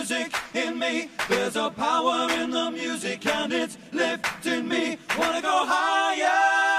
music in me. There's a power in the music and it's lifting me. Wanna go higher.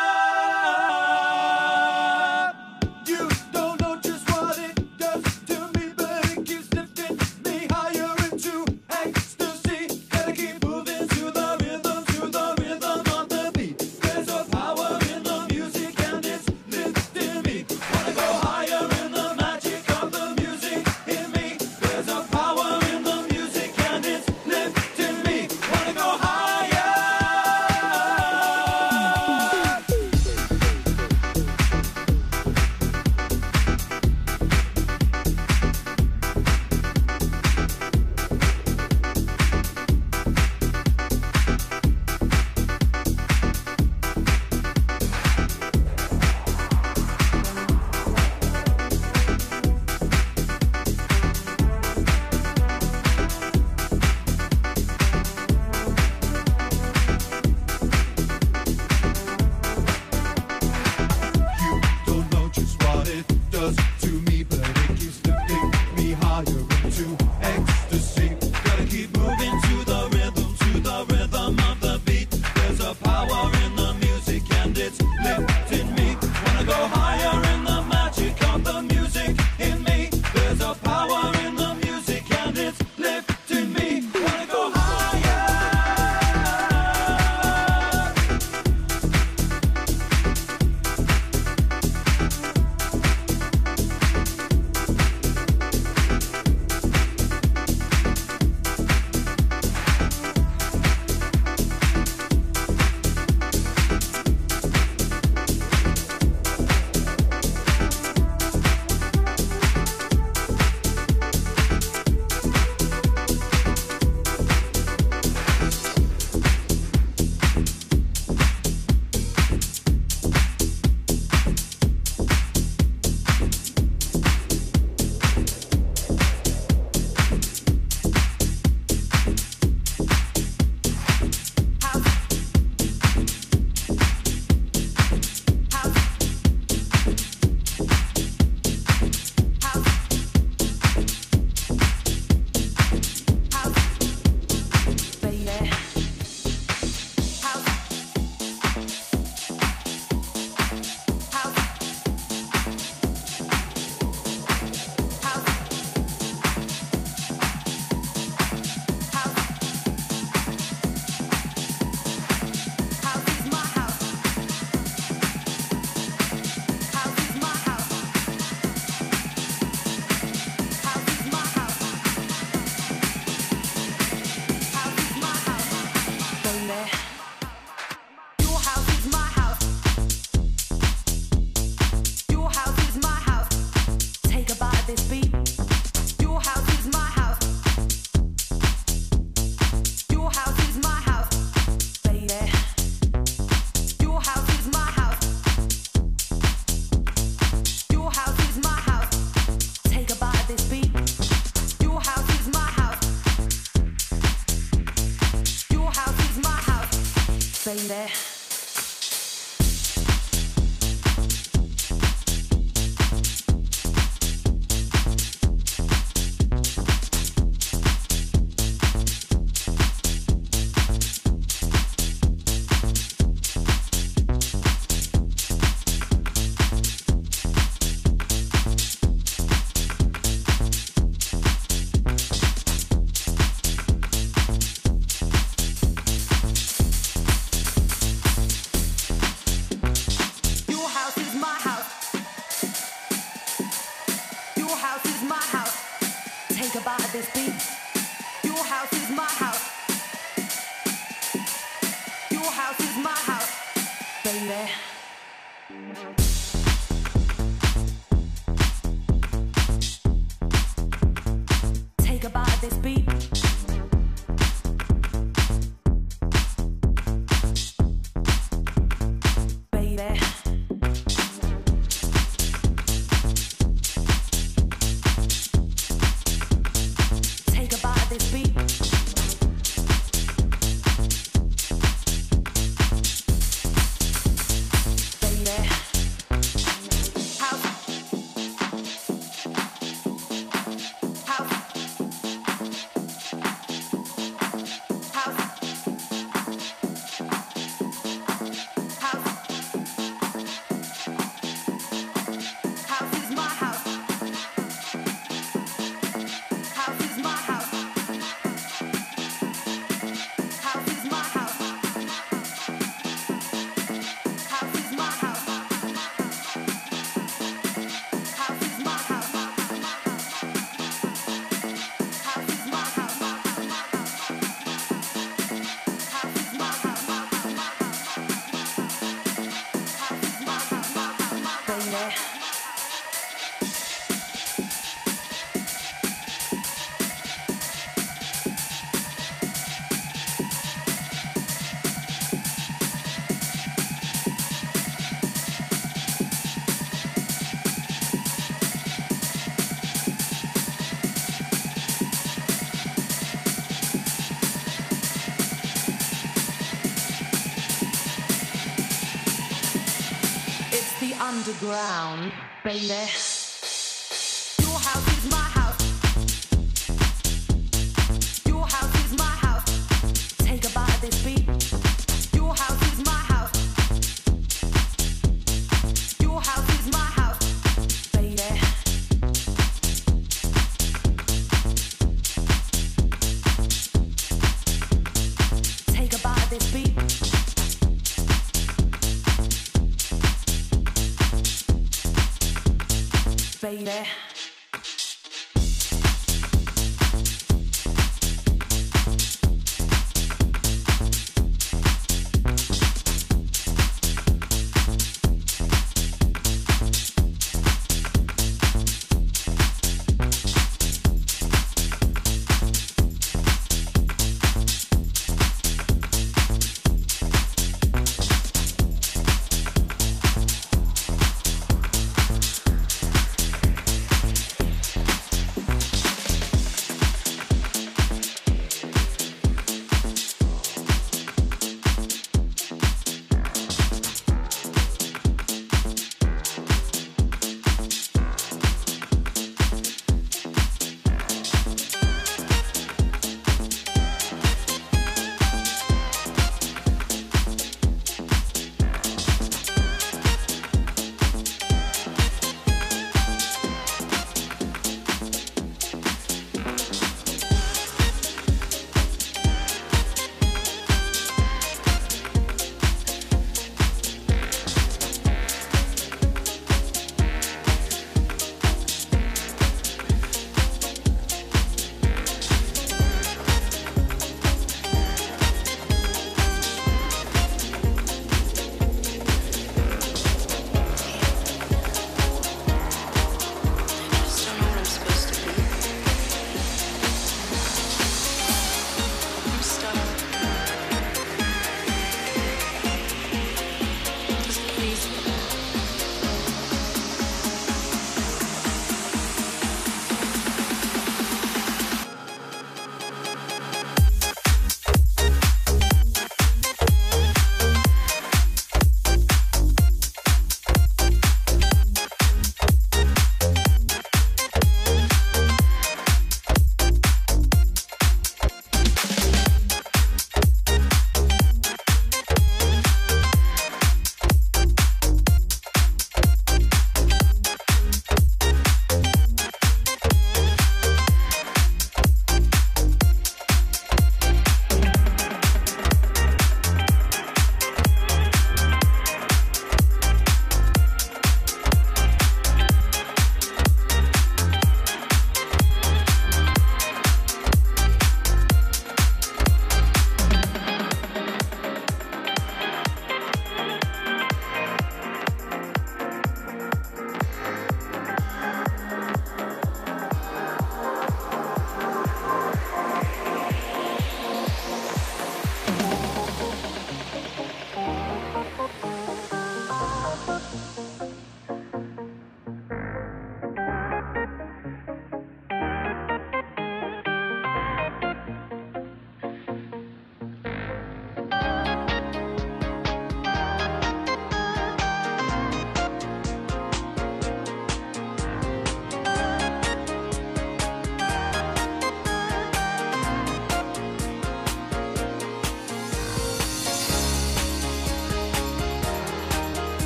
The underground, baby.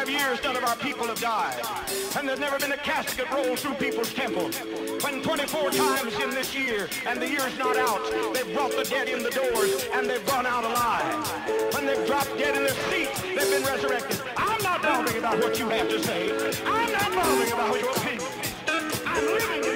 25 years, none of our people have died. And there's never been a casket rolled through people's temple. When 24 times in this year, and the year's not out, they've brought the dead in the doors, and they've gone out alive. When they've dropped dead in their seats, they've been resurrected. I'm not bothering about what you have to say. I'm not bothering about your opinion. I'm living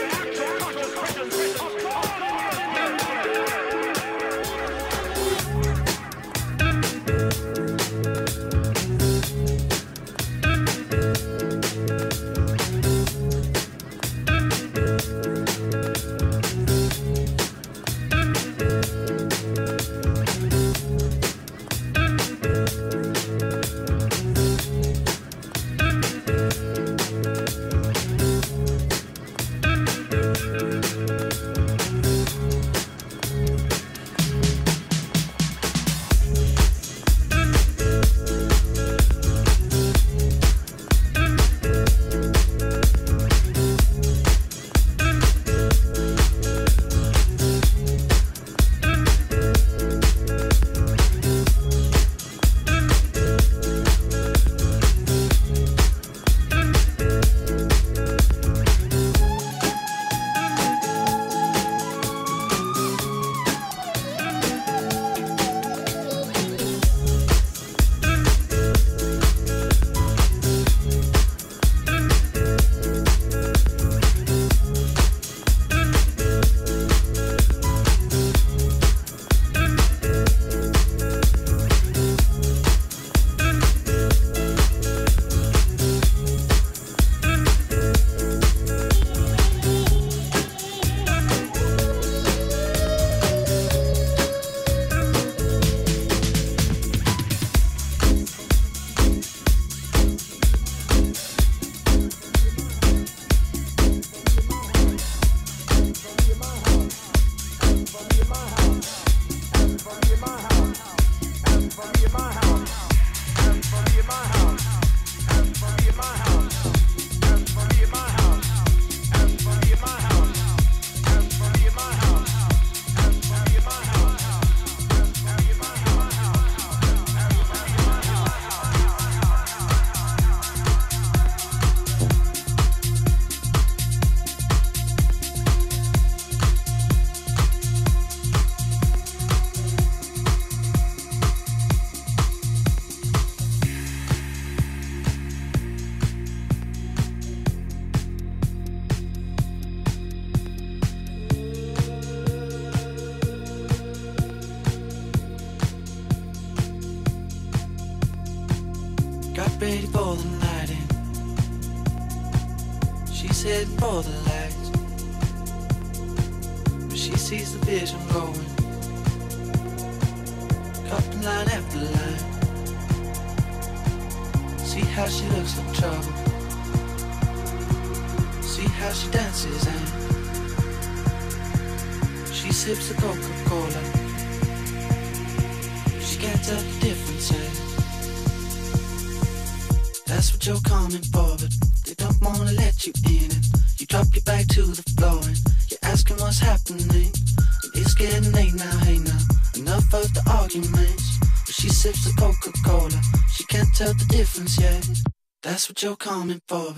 you're coming for,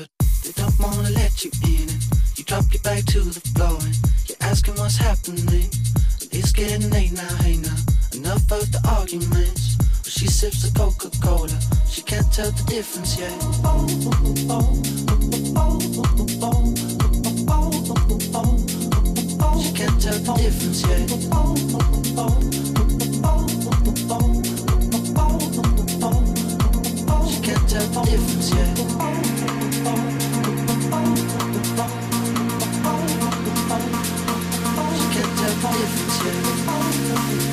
different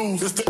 blues. It's the